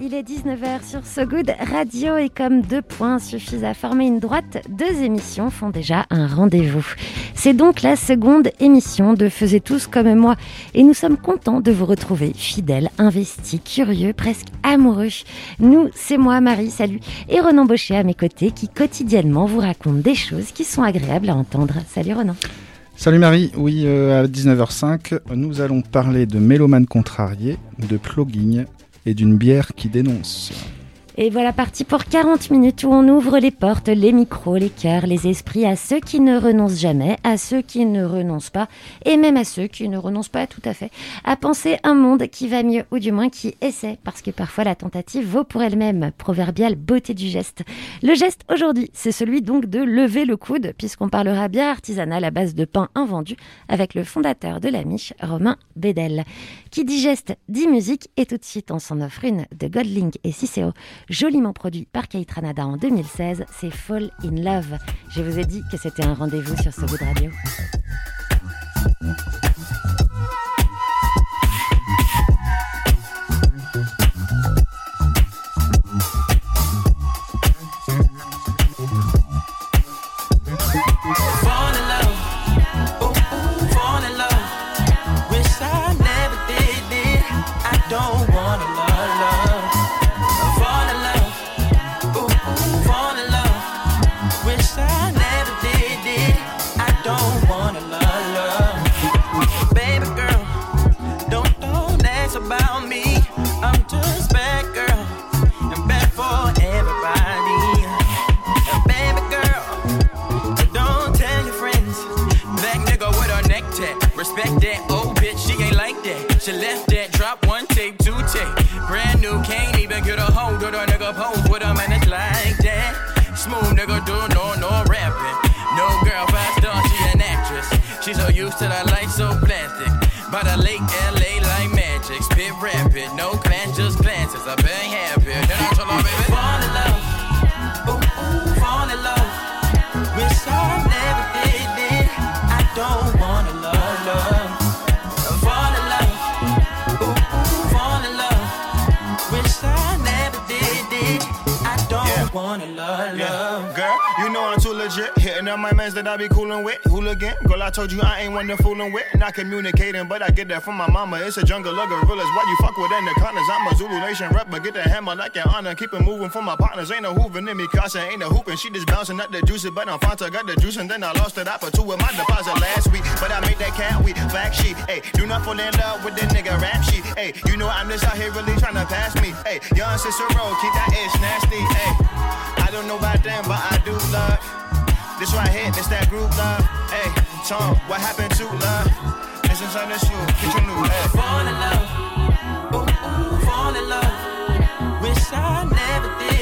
il est 19h sur So Good Radio et comme deux points suffisent à former une droite, deux émissions font déjà un rendez-vous. C'est donc la seconde émission de Faisez tous comme moi et nous sommes contents de vous retrouver fidèles, investis, curieux, presque amoureux. Nous, c'est moi Marie, salut, et Ronan Baucher à mes côtés qui quotidiennement vous raconte des choses qui sont agréables à entendre. Salut Ronan. Salut Marie, oui, euh, à 19h05, nous allons parler de Mélomane contrarié, de plugin et d'une bière qui dénonce. Et voilà parti pour 40 minutes où on ouvre les portes, les micros, les cœurs, les esprits à ceux qui ne renoncent jamais, à ceux qui ne renoncent pas, et même à ceux qui ne renoncent pas tout à fait, à penser un monde qui va mieux, ou du moins qui essaie, parce que parfois la tentative vaut pour elle-même. Proverbiale beauté du geste. Le geste aujourd'hui, c'est celui donc de lever le coude, puisqu'on parlera bien artisanal à base de pain invendu avec le fondateur de la Miche, Romain Bédel. Qui dit geste, dit musique, et tout de suite on s'en offre une de Godling et Cicéo joliment produit par Kate Ranada en 2016, c'est Fall in Love. Je vous ai dit que c'était un rendez-vous sur ce bout de radio. Don't about me. I'm just bad girl and bad for everybody. Baby girl. Don't tell your friends. That nigga with her neck tat. Respect that old bitch, she ain't like that. She left that, drop one tape, two tape. Brand new, can't even get a hold of the nigga pose Legit. Hitting up my mans that I be coolin' with. Hooligan. Girl, I told you I ain't one to foolin' with. Not communicating, but I get that from my mama. It's a jungle of gorillas. Why you fuck with anacondas? I'm a Zulu Nation rep, but get the hammer like an honor. Keep it moving for my partners. Ain't no hooving in me, Casa. Ain't no hooping. She just bouncing up the juice, but I'm Fanta. Got the juice, and then I lost it out for two with my deposit last week. But I made that cat week. Fact sheet. Hey, do not fall in love with the nigga rap sheet. Hey, you know I'm just out here really trying to pass me. Hey, young Cicero, keep that ish nasty. Hey, I don't know about them, but I do love. This right here, this that group love. Hey, Tom, what happened to love? This is on the shoe, get your new. Hey. Fall in love. Ooh, ooh, fall in love. Wish I never did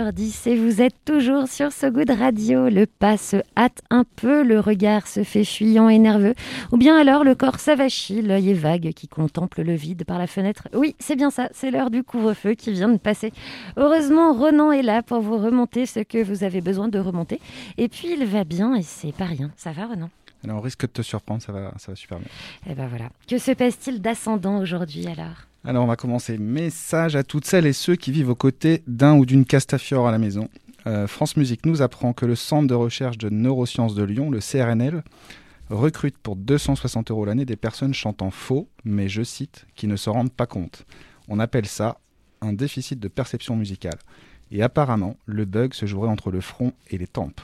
19h10 et vous êtes toujours sur So Good Radio. Le pas se hâte un peu, le regard se fait fuyant et nerveux, ou bien alors le corps s'avachit, l'œil est vague qui contemple le vide par la fenêtre. Oui, c'est bien ça, c'est l'heure du couvre-feu qui vient de passer. Heureusement, Ronan est là pour vous remonter ce que vous avez besoin de remonter. Et puis il va bien et c'est pas rien. Ça va, Ronan? Alors on risque de te surprendre, ça va, ça va super bien. Eh ben voilà. Que se passe-t-il d'ascendant aujourd'hui alors? Alors on va commencer. Message à toutes celles et ceux qui vivent aux côtés d'un ou d'une Castafiore à la maison. Euh, France Musique nous apprend que le Centre de recherche de neurosciences de Lyon, le CRNL, recrute pour 260 euros l'année des personnes chantant faux, mais je cite, qui ne s'en rendent pas compte. On appelle ça un déficit de perception musicale. Et apparemment, le bug se jouerait entre le front et les tempes.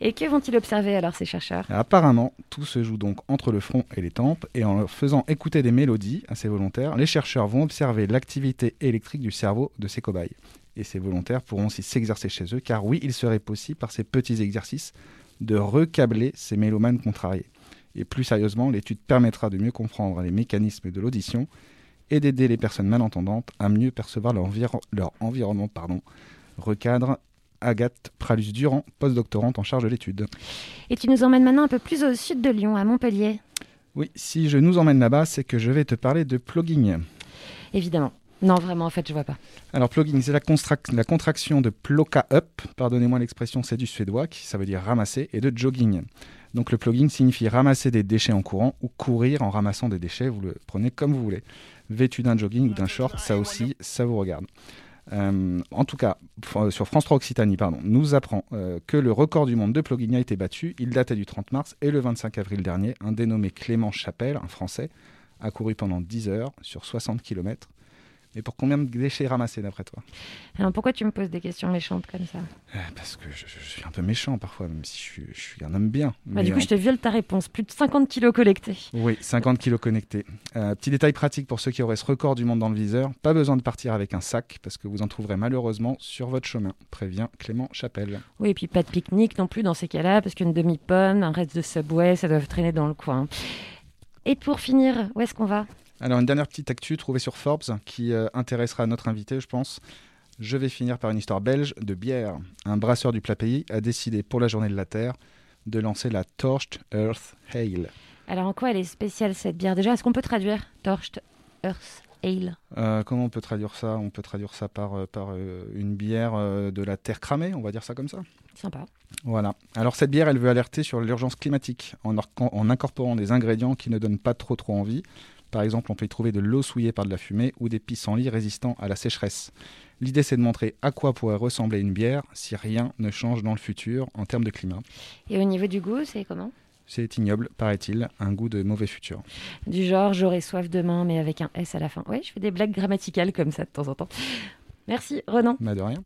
Et que vont-ils observer alors ces chercheurs? Apparemment, tout se joue donc entre le front et les tempes, et en leur faisant écouter des mélodies à ces volontaires, les chercheurs vont observer l'activité électrique du cerveau de ces cobayes. Et ces volontaires pourront aussi s'exercer chez eux, car oui, il serait possible, par ces petits exercices, de recabler ces mélomanes contrariés. Et plus sérieusement, l'étude permettra de mieux comprendre les mécanismes de l'audition et d'aider les personnes malentendantes à mieux percevoir leur environnement. Pardon. Recadre Agathe Pralus-Durand, postdoctorante en charge de l'étude. Et tu nous emmènes maintenant un peu plus au sud de Lyon, à Montpellier. Oui, si je nous emmène là-bas, c'est que je vais te parler de plugging. Évidemment. Non, vraiment, en fait, je vois pas. Alors, plugging, c'est la, contraction de ploka up, pardonnez-moi l'expression, c'est du suédois, qui ça veut dire ramasser, et de jogging. Donc, le plugging signifie ramasser des déchets en courant ou courir en ramassant des déchets, vous le prenez comme vous voulez. Vêtu d'un jogging ou d'un short, ça aussi, ça vous regarde. Euh, en tout cas, f- sur France 3 Occitanie, pardon, nous apprend euh, que le record du monde de plugging a été battu. Il datait du 30 mars et le 25 avril dernier, un dénommé Clément Chapelle, un Français, a couru pendant 10 heures sur 60 km. Mais pour combien de déchets ramassés d'après toi? Alors pourquoi tu me poses des questions méchantes comme ça? Euh, Parce que je, je suis un peu méchant parfois, même si je suis, je suis un homme bien. bah, Mais Du coup, en- je te viole ta réponse. Plus de 50 kilos collectés. Oui, 50 kilos connectés. Euh, petit détail pratique pour ceux qui auraient ce record du monde dans le viseur. Pas besoin de partir avec un sac parce que vous en trouverez malheureusement sur votre chemin, prévient Clément Chapelle. Oui, et puis pas de pique-nique non plus dans ces cas-là, parce qu'une demi-pomme, un reste de Subway, ça doit traîner dans le coin. Et pour finir, où est-ce qu'on va? Alors une dernière petite actu trouvée sur Forbes qui euh, intéressera notre invité, je pense. Je vais finir par une histoire belge de bière. Un brasseur du plat pays a décidé pour la journée de la Terre de lancer la Torched Earth Ale. Alors en quoi elle est spéciale cette bière? Déjà, est-ce qu'on peut traduire Torched Earth Ale Euh, comment on peut traduire ça? On peut traduire ça par, euh, par une bière de la terre cramée, on va dire ça comme ça? Sympa. Voilà. Alors cette bière, elle veut alerter sur l'urgence climatique en, en incorporant des ingrédients qui ne donnent pas trop trop envie. Par exemple, on peut y trouver de l'eau souillée par de la fumée ou des pissenlits résistants à la sécheresse. L'idée, c'est de montrer à quoi pourrait ressembler une bière si rien ne change dans le futur en termes de climat. Et au niveau du goût, c'est comment? C'est ignoble, paraît-il, un goût de mauvais futur. Du genre, j'aurai soif demain, mais avec un S à la fin. Oui, je fais des blagues grammaticales comme ça de temps en temps. Merci, Renan. Bah de rien.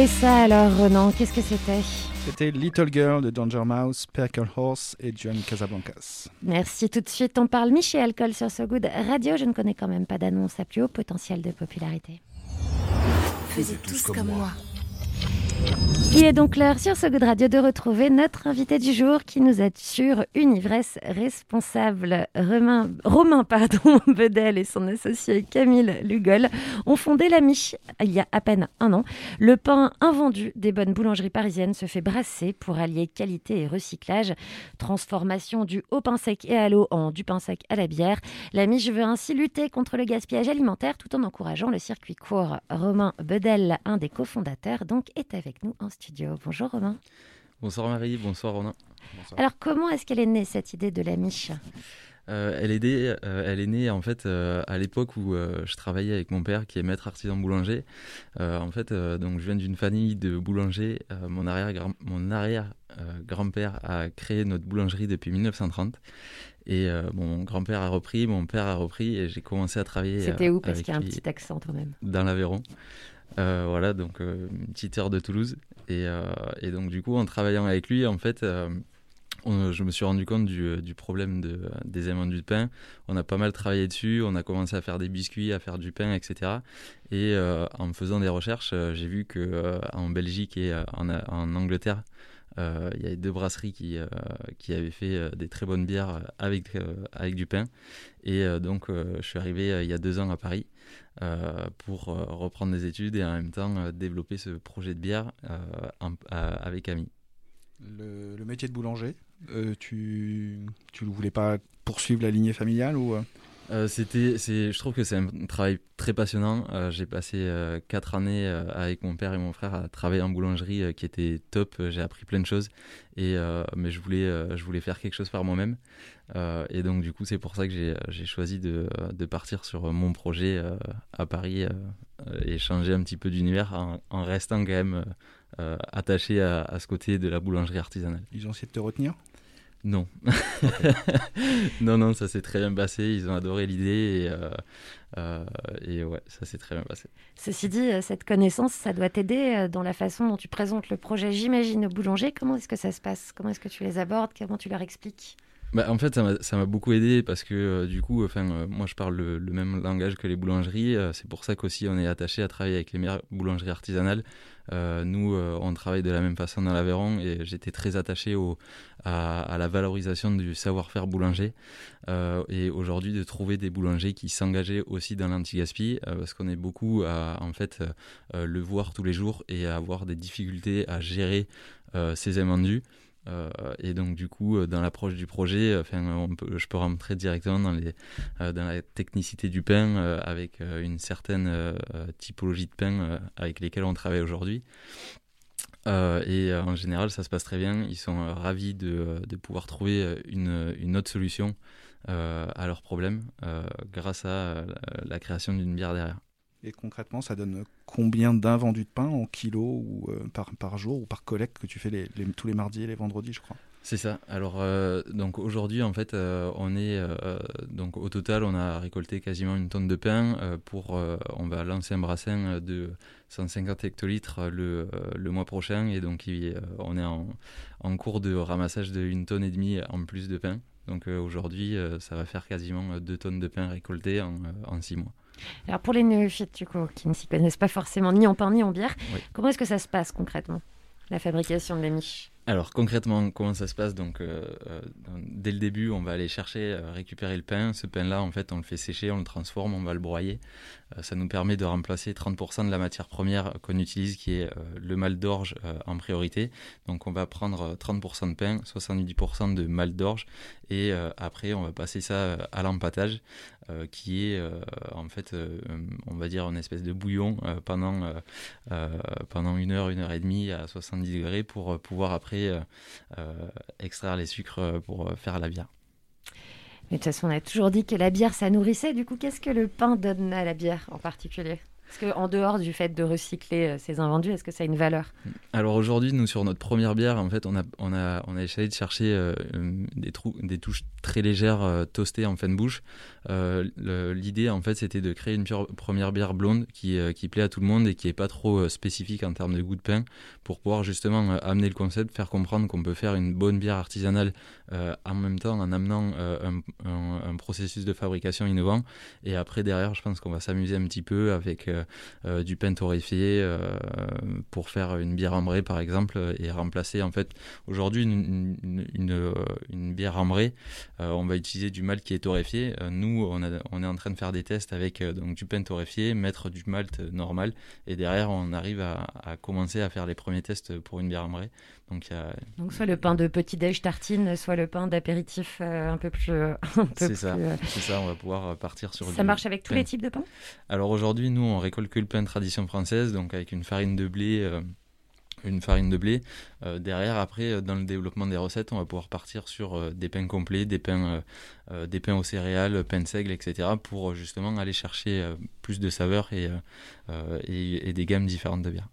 Et ça alors, Ronan, qu'est-ce que c'était C'était Little Girl de Danger Mouse, Perkel Horse et John Casablancas. Merci. Tout de suite, on parle Michel Alcool sur So Good Radio. Je ne connais quand même pas d'annonce à plus haut potentiel de popularité. Faisez tous comme moi. Il est donc l'heure sur So Good Radio de retrouver notre invité du jour qui nous assure une ivresse responsable. Romain, Romain Bedel et son associé Camille Lugol ont fondé la Mich il y a à peine un an. Le pain invendu des bonnes boulangeries parisiennes se fait brasser pour allier qualité et recyclage. Transformation du haut pain sec et à l'eau en du pain sec à la bière. La Mich veut ainsi lutter contre le gaspillage alimentaire tout en encourageant le circuit court. Romain Bedel, un des cofondateurs, donc est avec nous en studio. Bonjour Romain. Bonsoir Marie, bonsoir Ronan. Alors comment est-ce qu'elle est née cette idée de la miche? Euh, elle, est née, euh, elle est née en fait euh, à l'époque où euh, je travaillais avec mon père qui est maître artisan boulanger. Euh, en fait, euh, donc je viens d'une famille de boulangers. Euh, mon arrière grand, mon arrière euh, grand-père a créé notre boulangerie depuis 1930 et euh, mon grand-père a repris, mon père a repris et j'ai commencé à travailler. C'était où? Parce qu'il y a un petit accent quand même. dans l'Aveyron. Euh, voilà, donc euh, une petite heure de Toulouse. Et, euh, et donc, du coup, en travaillant avec lui, en fait, euh, je me suis rendu compte du, problème de, des invendus de pain. On a pas mal travaillé dessus, on a commencé à faire des biscuits, à faire du pain, etc. Et en faisant des recherches, j'ai vu que euh, en Belgique et en, Angleterre, il y avait deux brasseries qui, euh, qui avaient fait euh, des très bonnes bières avec, euh, avec du pain. Et euh, donc, euh, je suis arrivé euh, il y a deux ans à Paris euh, pour euh, reprendre des études et en même temps euh, développer ce projet de bière euh, avec Ami. Le, métier de boulanger, euh, tu tu ne voulais pas poursuivre la lignée familiale ou euh c'était, je trouve que c'est un travail très passionnant. Euh, j'ai passé euh, quatre années euh, avec mon père et mon frère à travailler en boulangerie qui était top. J'ai appris plein de choses, et mais je voulais, je voulais faire quelque chose par moi-même. Et donc du coup, c'est pour ça que j'ai, choisi de, partir sur mon projet à Paris et changer un petit peu d'univers en, restant quand même attaché à ce côté de la boulangerie artisanale. Ils ont essayé de te retenir? Non. non, non, ça s'est très bien passé. Ils ont adoré l'idée et, euh, euh, et ouais, ça s'est très bien passé. Ceci dit, euh, cette connaissance, ça doit t'aider dans la façon dont tu présentes le projet, j'imagine, aux boulangers. Comment est-ce que ça se passe? Comment est-ce que tu les abordes? Comment tu leur expliques? Bah, en fait, ça m'a- beaucoup aidé parce que euh, du coup, enfin, euh, moi, je parle le, le même langage que les boulangeries. euh, c'est pour ça qu'aussi on est attaché à travailler avec les meilleures boulangeries artisanales. Nous, on travaille de la même façon dans l'Aveyron et j'étais très attaché au, à, à la valorisation du savoir-faire boulanger. Et aujourd'hui, de trouver des boulangers qui s'engageaient aussi dans l'anti-gaspi parce qu'on est beaucoup à en fait le voir tous les jours et à avoir des difficultés à gérer ces invendus. Euh, et donc du coup, euh, dans l'approche du projet, euh, enfin, je peux rentrer directement dans, la technicité du pain avec une certaine typologie de pain avec lesquels on travaille aujourd'hui. Et en général, ça se passe très bien. Ils sont ravis de, pouvoir trouver une, autre solution à leurs problèmes grâce à la création d'une bière derrière. Et concrètement, ça donne combien d'invendus de pain en kilos ou euh, par, par jour ou par collecte que tu fais les, tous les mardis et les vendredis, je crois? C'est ça. Alors euh, donc aujourd'hui en fait euh, on est donc au total on a récolté quasiment une tonne de pain pour on va lancer un brassin de 150 hectolitres le, le mois prochain et donc on est en, en cours de ramassage de une tonne et demie en plus de pain. Donc aujourd'hui ça va faire quasiment deux tonnes de pain récoltées en six mois. Alors pour les néophytes, du coup, qui ne s'y connaissent pas forcément ni en pain ni en bière, Oui. comment est-ce que ça se passe concrètement, la fabrication de la miche Alors concrètement, comment ça se passe? Donc, euh, euh, dès le début, on va aller chercher, euh, récupérer le pain. Ce pain-là, en fait, on le fait sécher, on le transforme, on va le broyer. Euh, ça nous permet de remplacer 30% de la matière première qu'on utilise, qui est le mal d'orge en priorité. Donc, on va prendre euh, 30% de pain, 70% de mal d'orge, et euh, après, on va passer ça euh, à l'empâtage, euh, qui est en fait, on va dire, une espèce de bouillon pendant pendant une heure, une heure et demie à 70 degrés pour pouvoir après extraire les sucres pour faire la bière. Mais de toute façon, on a toujours dit que la bière, ça nourrissait. Du coup, qu'est-ce que le pain donne à la bière en particulier? Parce qu'en dehors du fait de recycler euh, ces invendus, est-ce que ça a une valeur Alors aujourd'hui, nous, sur notre première bière, en fait, on a, essayé de chercher euh, euh, des touches très légères euh, toastées en fin de bouche. Euh, L'idée, en fait, c'était de créer une première bière blonde qui, euh, qui plaît à tout le monde et qui est pas trop euh, spécifique en termes de goût de pain pour pouvoir justement amener le concept, faire comprendre qu'on peut faire une bonne bière artisanale en même temps en amenant un, processus de fabrication innovant. Et après, derrière, je pense qu'on va s'amuser un petit peu avec du pain torréfié pour faire une bière ambrée, par exemple, et remplacer, en fait, aujourd'hui, une, une, bière ambrée, on va utiliser du malt qui est torréfié. Euh, nous, on, a- on est en train de faire des tests avec euh, donc, du pain torréfié, mettre du malt normal, et derrière, on arrive à, à commencer à faire les premiers tests pour une bière ambrée. Donc, y a, Donc soit le pain de petit-déj tartine, soit le pain d'apéritif euh, un peu plus... C'est ça, euh, c'est ça, on va pouvoir partir sur Ça marche avec tous les types de pain? Alors aujourd'hui, nous, on récolte que le pain de tradition française, donc avec une farine de blé, euh, une farine de blé. Euh, derrière, après, euh, dans le développement des recettes, on va pouvoir partir sur euh, des pains complets, des pains, euh, des pains aux céréales, pains de seigle, etc., pour justement aller chercher plus de saveurs et, et, et des gammes différentes de bières.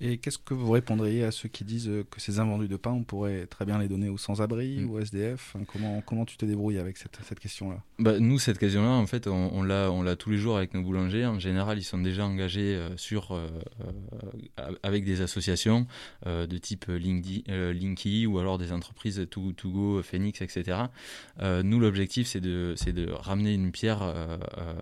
Et qu'est-ce que vous répondriez à ceux qui disent euh, que ces invendus de pain, on pourrait très bien les donner aux sans-abri, Mm. aux SDF comment, comment tu te débrouilles avec cette, cette question-là? Bah, nous, cette question-là, en fait, on, on l'a, on l'a tous les jours avec nos boulangers. En général, ils sont déjà engagés euh, sur, euh, avec des associations euh, de type Linky, Linky ou alors des entreprises To, to Go, Phoenix, etc. Nous, l'objectif, c'est de, c'est de ramener une pierre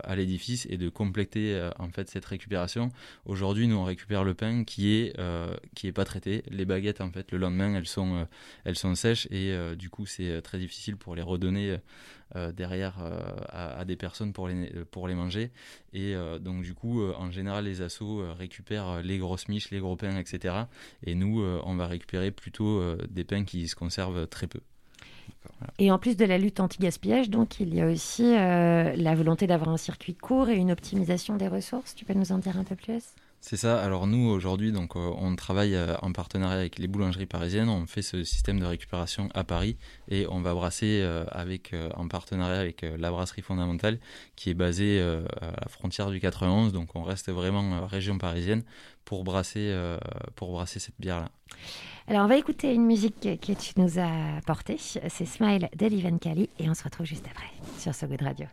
à l'édifice et de compléter en fait cette récupération. Aujourd'hui, nous, on récupère le pain qui est euh, qui est pas traité. Les baguettes, en fait, le lendemain, elles sont euh, elles sont sèches et euh, du coup, c'est très difficile pour les redonner derrière à, des personnes pour les, pour les manger. Et donc, du coup, en général, les assos récupèrent les grosses miches, les gros pains, etc. Et nous, on va récupérer plutôt des pains qui se conservent très peu. Et en plus de la lutte anti-gaspillage, donc il y a aussi la volonté d'avoir un circuit court et une optimisation des ressources. Tu peux nous en dire un peu plus? C'est ça. Alors nous aujourd'hui, donc euh, on travaille euh, en partenariat avec les boulangeries parisiennes. On fait ce système de récupération à Paris et on va brasser euh, avec en partenariat avec la brasserie fondamentale qui est basée à la frontière du 91. Donc on reste vraiment région parisienne pour brasser pour brasser cette bière là. Alors on va écouter une musique que tu nous as apportée. C'est Smile d'Elivan Kali et on se retrouve juste après sur So Good Radio.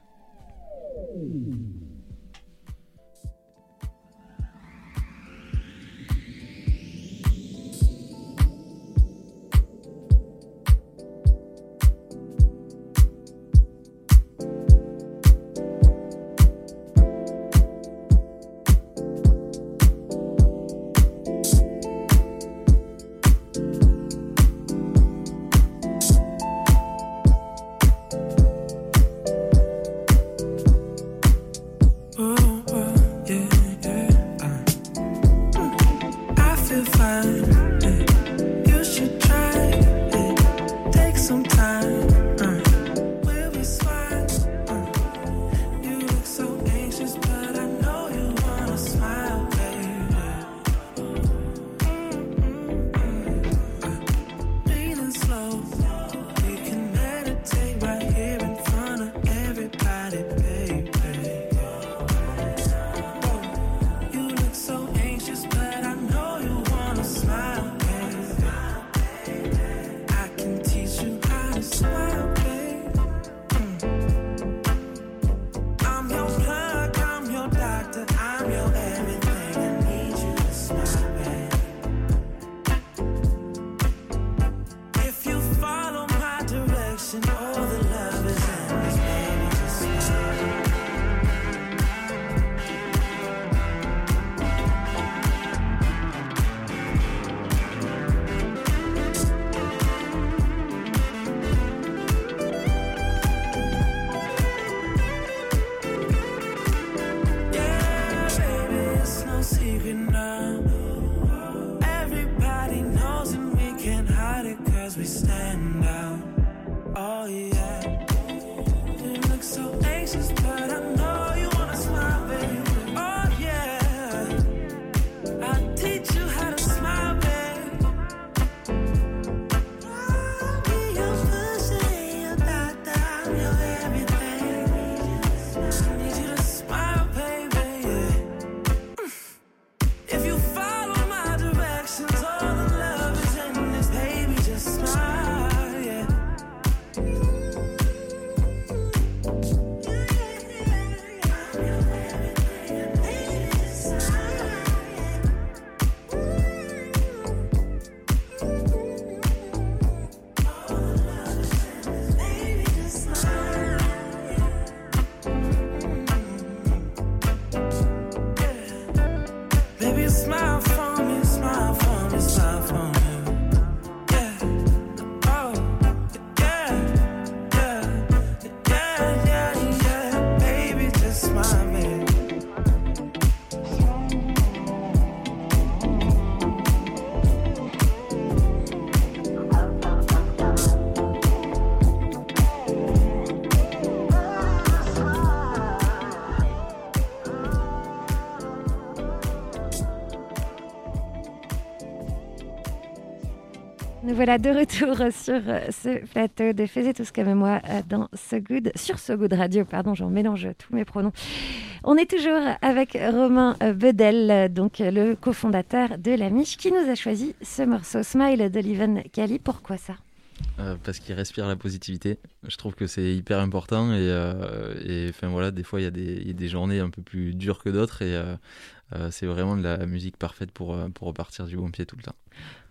Voilà de retour sur euh, ce plateau de Faisez tous comme moi euh, dans So Good, sur So Good Radio, pardon, j'en mélange tous mes pronoms. On est toujours avec Romain euh, Bedel, donc le cofondateur de La Miche, qui nous a choisi ce morceau Smile d'Oliven Kali. Pourquoi ça? Parce qu'il respire la positivité. Je trouve que c'est hyper important et, enfin voilà, des fois il y, a des- journées un peu plus dures que d'autres et c'est vraiment de la musique parfaite pour, pour repartir du bon pied tout le temps.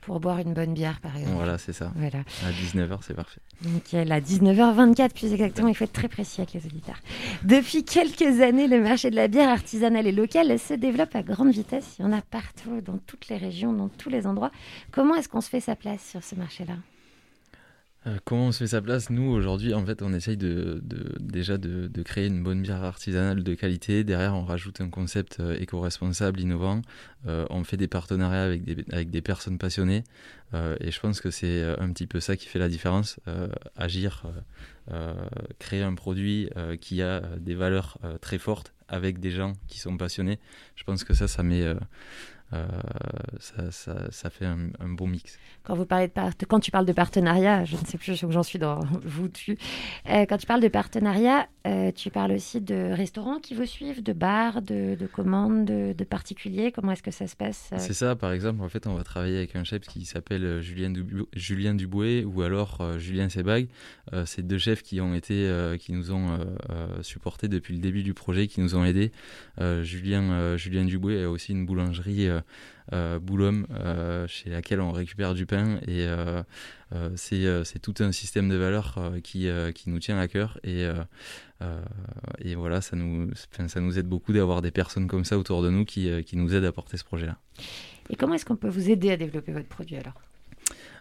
Pour boire une bonne bière, par exemple. Voilà, c'est ça. Voilà. À 19h, c'est parfait. Nickel, à 19h24 plus exactement, il faut être très précis avec les auditeurs. Depuis quelques années, le marché de la bière artisanale et locale se développe à grande vitesse. Il y en a partout, dans toutes les régions, dans tous les endroits. Comment est-ce qu'on se fait sa place sur ce marché-là? Euh, comment on se fait sa place Nous, aujourd'hui, en fait, on essaye de, déjà de, créer une bonne bière artisanale de qualité. Derrière, on rajoute un concept euh, éco-responsable, innovant. Euh, on fait des partenariats avec des, personnes passionnées. Et je pense que c'est un petit peu ça qui fait la différence. Agir, créer un produit qui a des valeurs très fortes avec des gens qui sont passionnés. Je pense que ça, ça met... euh, ça, ça- ça fait un- un bon mix. quand, vous parlez de par- quand tu parles de partenariat, je ne sais plus où j'en suis dans vous tu. Euh, quand tu parles de partenariat, euh, tu parles aussi de restaurants qui vous suivent, de bars, de, de commandes, de, de particuliers. Comment est-ce que ça se passe C'est ça, par exemple, en fait, on va travailler avec un chef qui s'appelle Julien, Julien Dubouet ou alors Julien Sebag. C'est deux chefs qui ont été, qui nous ont supportés depuis le début du projet, qui nous ont aidés. Julien, Julien Dubouet a aussi une boulangerie euh, euh, euh, chez laquelle on récupère du pain. Et euh, c'est tout un système de valeurs qui, qui nous tient à cœur. Et, et voilà, ça nous, ça nous aide beaucoup d'avoir des personnes comme ça autour de nous qui, qui nous aident à porter ce projet-là. Et comment est-ce qu'on peut vous aider à développer votre produit alors?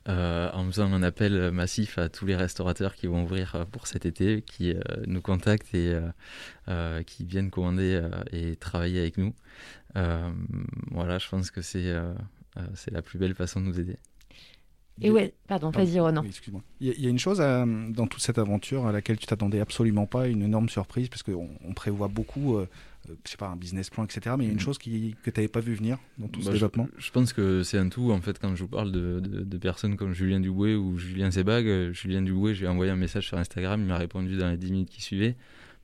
Euh, en faisant un appel massif à tous les restaurateurs qui vont ouvrir euh, pour cet été, qui euh, nous contactent et euh, euh, qui viennent commander euh, et travailler avec nous. Euh, voilà, je pense que c'est euh, euh, c'est la plus belle façon de nous aider. Et ouais, pardon, vas-y Ronan. Excuse-moi. Il y, a- une chose euh, dans toute cette aventure à laquelle tu t'attendais absolument pas, une énorme surprise, parce qu'on on prévoit beaucoup, je sais pas, un business plan, etc. Mais il y a une Mhm. chose qui, que tu n'avais pas vu venir dans tout ce Bah, développement. Je, pense que c'est un tout. En fait, quand je vous parle de, de- de personnes comme Julien Dubouet ou Julien Sebag, euh, Julien Dubouet, je lui ai envoyé un message sur Instagram, il m'a répondu dans les 10 minutes qui suivaient.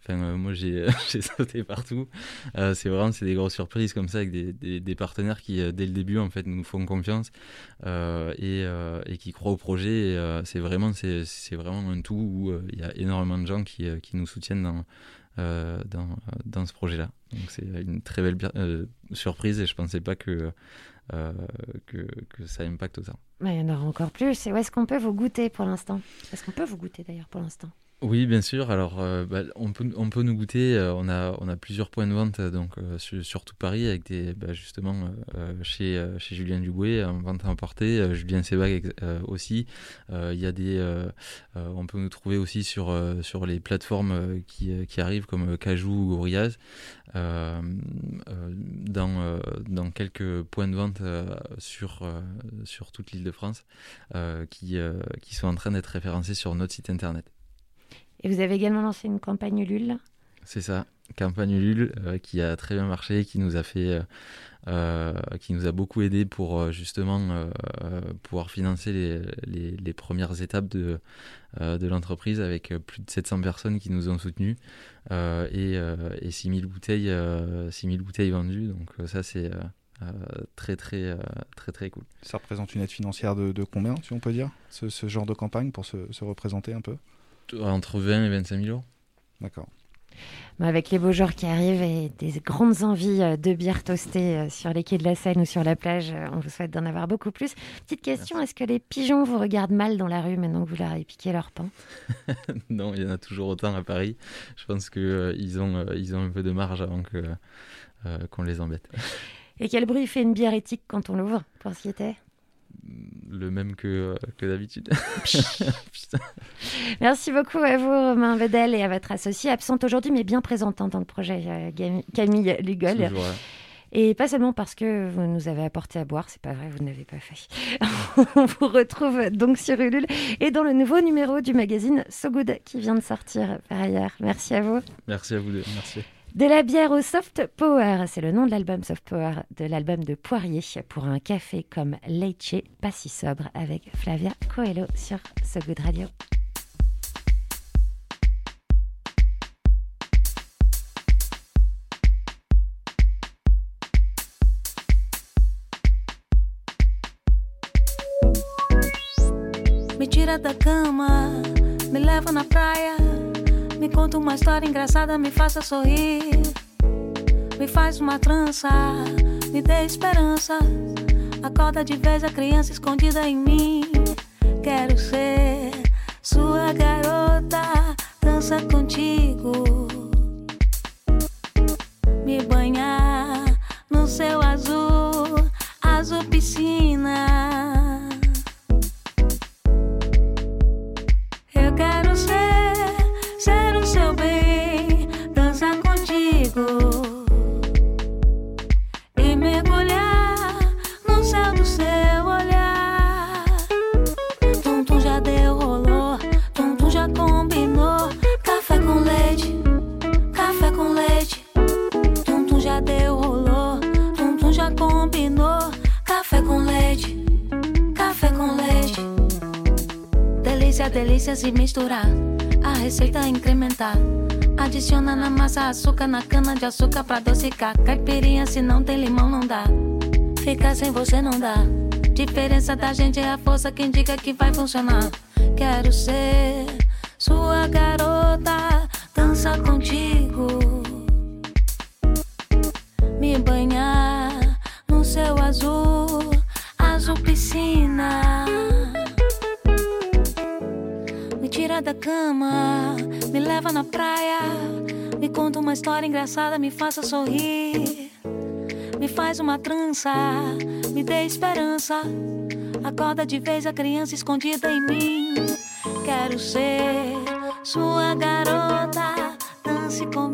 Enfin, euh, moi, j'ai j'ai sauté partout. Euh, c'est vraiment c'est des grosses surprises comme ça avec des, des- des partenaires qui, euh, dès le début, en fait, nous font confiance euh, et, euh, et qui croient au projet. Et, euh, c'est vraiment, c'est vraiment un tout où euh, il y a énormément de gens qui, euh, qui nous soutiennent dans, euh, dans, dans ce projet-là. Donc, c'est une très belle euh, surprise et je pensais pas que, euh, que, que ça impacte autant. Mais il y en aura encore plus. Et où est-ce qu'on peut vous goûter pour l'instant? Est-ce qu'on peut vous goûter d'ailleurs pour l'instant? Oui, bien sûr. Alors, euh, bah, on, peut, on peut nous goûter. euh, on, a, on a plusieurs points de vente euh, donc, sur, sur tout Paris, avec des, bah, justement chez, chez Julien Dubouet, en vente à emporter, Julien Sebag aussi. Il y a des, on peut nous trouver aussi sur, sur les plateformes qui, qui arrivent, comme Cajou ou Gorillaz, dans, dans quelques points de vente sur, sur toute l'île de France, qui, qui sont en train d'être référencés sur notre site internet. Et vous avez également lancé une campagne Ulule. C'est ça, campagne Ulule euh, qui a très bien marché, qui nous a fait, euh, euh, qui nous a beaucoup aidé pour justement euh, pouvoir financer les, les, les premières étapes de, euh, de l'entreprise avec plus de 700 personnes qui nous ont soutenus euh, et, euh, et 6000 bouteilles, euh, 6000 bouteilles vendues. Donc ça c'est euh, euh, très très euh, très très cool. Ça représente une aide financière de, de combien, si on peut dire, ce, ce genre de campagne pour se, se représenter un peu? Entre 20 et 25 000 euros. D'accord. Mais Avec les beaux jours qui arrivent et des grandes envies euh, de bière toastée euh, sur les quais de la Seine ou sur la plage, euh, on vous souhaite d'en avoir beaucoup plus. Petite question, est-ce que les pigeons vous regardent mal dans la rue maintenant que vous leur avez piqué leur pain? Non, il y en a toujours autant à Paris. Je pense qu'ils ils ont, euh, ils ont un peu de marge avant que, euh, qu'on les embête. Et quel bruit fait une bière éthique quand on l'ouvre Pour ce qui était? Le même que, euh, que d'habitude. Merci beaucoup à vous, Romain Vedel, et à votre associé, absente aujourd'hui, mais bien présente hein, dans le projet, euh, Camille Lugol. Et pas seulement parce que vous nous avez apporté à boire, c'est pas vrai, vous n'avez pas fait. On vous retrouve donc sur Ulule et dans le nouveau numéro du magazine So Good qui vient de sortir par ailleurs. Merci à vous. Merci à vous deux. Merci. De la bière au soft power, c'est le nom de l'album Soft Power, de l'album de Poirier pour un café comme Leche, pas si sobre, avec Flavia Coelho sur So Good Radio. Me tira da cama, me leva na praia, me conta uma história engraçada, me faça sorrir. Me faz uma trança, me dê esperança. Acorda de vez a criança escondida em mim. Quero ser sua garota, dança contigo. Me banhar no céu Massa açúcar, na cana de açúcar pra adocicar. Caipirinha, se não tem limão, não dá. Ficar sem você não dá. Diferença da gente é a força que indica que vai funcionar. Quero ser história engraçada, me faça sorrir. Me faz uma trança, me dê esperança. Acorda de vez a criança escondida em mim. Quero ser sua garota, dance comigo.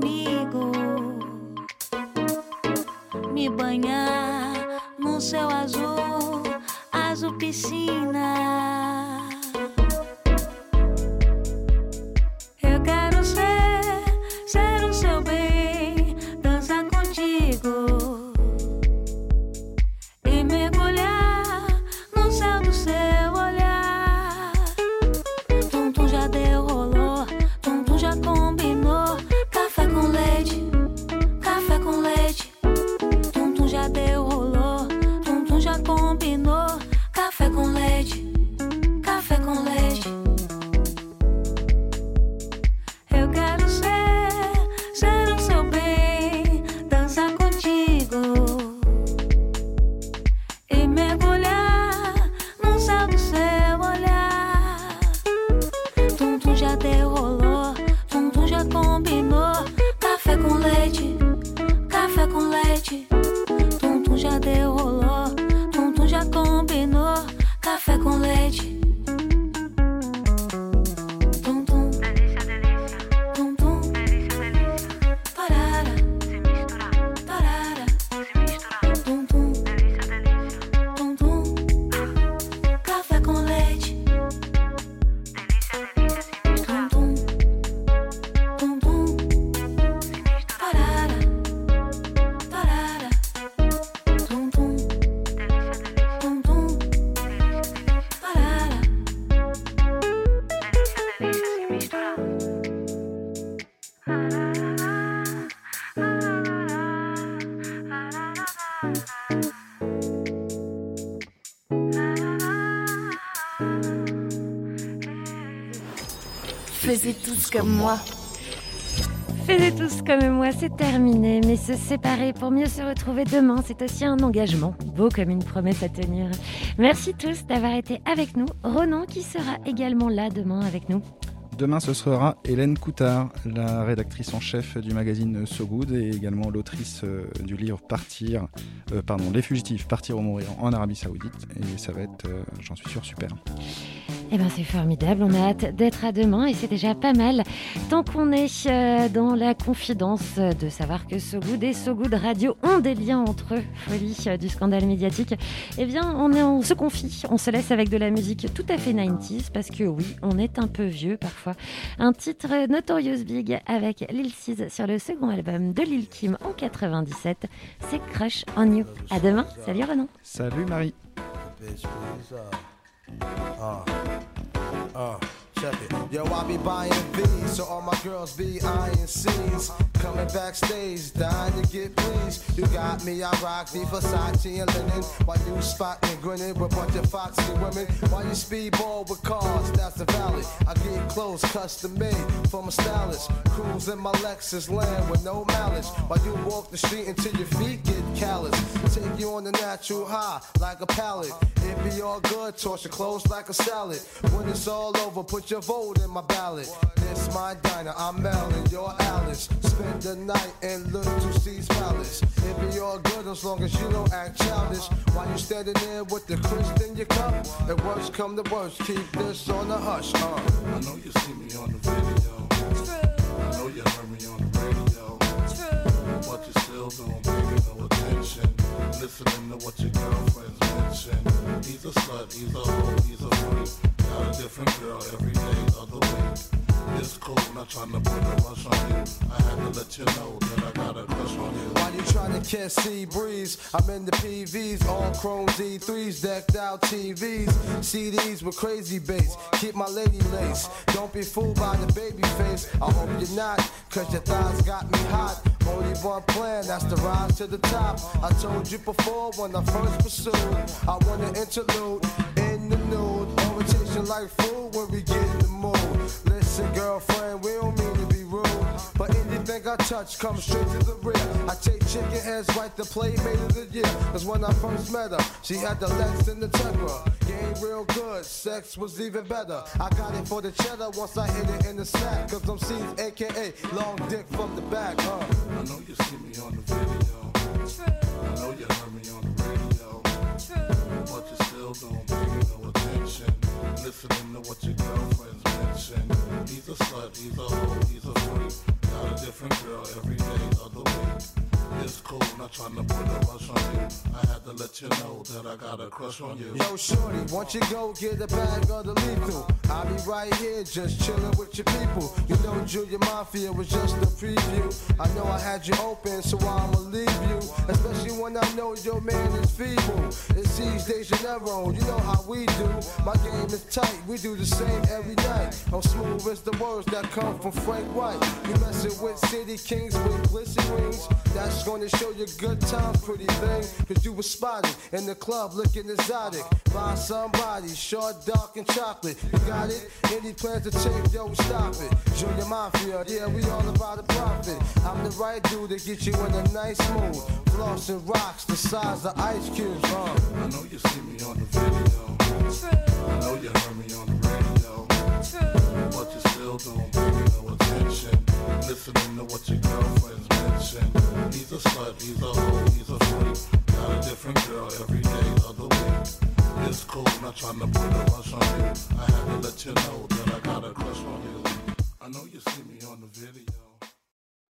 Faisez tous comme moi. Faisez tous comme moi, c'est terminé, mais se séparer pour mieux se retrouver demain, c'est aussi un engagement, beau comme une promesse à tenir. Merci tous d'avoir été avec nous. Ronan qui sera également là demain avec nous. Demain, ce sera Hélène Coutard, la rédactrice en chef du magazine So Good et également l'autrice euh, du livre Partir, euh, pardon, Les fugitifs, Partir ou mourir en Arabie Saoudite. Et ça va être, euh, j'en suis sûr, super. Eh ben c'est formidable, on a hâte d'être à demain et c'est déjà pas mal. Tant qu'on est euh, dans la confidence de savoir que So Good et So Good Radio ont des liens entre eux, folie euh, du scandale médiatique, eh bien on, est, on se confie, on se laisse avec de la musique tout à fait 90s parce que oui, on est un peu vieux parfois. Un titre Notorious Big avec Lil Sis sur le second album de Lil Kim en 97, c'est Crush on You. À demain, salut Renan. Salut Marie. Uh, uh, it. Yo, I be buying V's, so all my girls be eyeing C's. Coming backstage, dying to get pleased. You got me, I rock the Versace and linen. While you spotting, grinning with a bunch of foxy women. While you speedball with cars, that's the valley. I get clothes custom made from a stylist. Cruise in my Lexus land with no malice. While you walk the street until your feet get callous. Take you on the natural high like a pallet. It be all good, toss your clothes like a salad. When it's all over, put your vote in my ballot. This my diner, I'm Melon, your Alice. Spend the night in Little C's Palace. It be all good as long as you don't act childish. While you standing there with the crisp in your cup. At worst come to worst, keep this on the hush. Uh. I know you see me on the video. I know you heard me on the radio. Still don't pay no attention. Listening to what your girlfriends mention. He's a slut, he's a hoe, he's a freak. Got a different girl every day of the week. It's cool, not trying to put a rush on you. I had to let you know that I got a crush on you. While you trying to catch sea breeze, I'm in the PVs, all chrome D3s, decked out TVs, CDs with crazy bass. Keep my lady lace. Don't be fooled by the baby face. I hope you're not, cause your thighs got me hot. Only one plan, that's the rise to the top. I told you before when I first pursued. I want to interlude in the nude. Orientation like food when we get in the mood. Listen, girlfriend, we don't mean I touch comes straight to the rear. I take chicken heads right to playmate of the year. Cause when I first met her, she had the legs and the temper. Game real good, sex was even better. I got it for the cheddar once I hit it in the sack. Cause I'm C's aka long dick from the back, huh? I know you see me on the video. I know you heard No attention. Listening to what your girlfriends mention. He's a slut, he's a hoe, he's a freak. Got a different girl every day of the week. It's cool, not trying to put a rush on you. I had to let you know that I got a crush on you. Yo, shorty, once you go get a bag of the lethal, I'll be right here just chilling with your people. You know, Junior Mafia was just a preview. I know I had you open, so I'ma leave you. Especially when I know your man is feeble. It's these De Janeiro, you know how we do. My game is tight, we do the same every night. I'm smooth as the words that come from Frank White. You messing with city kings with glisten rings. That's gonna show you good time, pretty thing. Cause you was spotted in the club looking exotic. By somebody, short, dark, and chocolate. You got it? Any plans to take, yo, stop it. Junior Mafia, yeah, we all about the profit. I'm the right dude to get you in a nice mood. Floss and rocks the size of ice cubes, huh? I know you see me on the video. True. I know you heard me on the radio. But you still don't pay no attention. Listening to what your girlfriends mention. He's a slut, he's a hoe, he's a freak. Got a different girl every day of the week. It's cool, not trying to put a rush on you. I had to let you know that I got a crush on you. I know you see me on the video.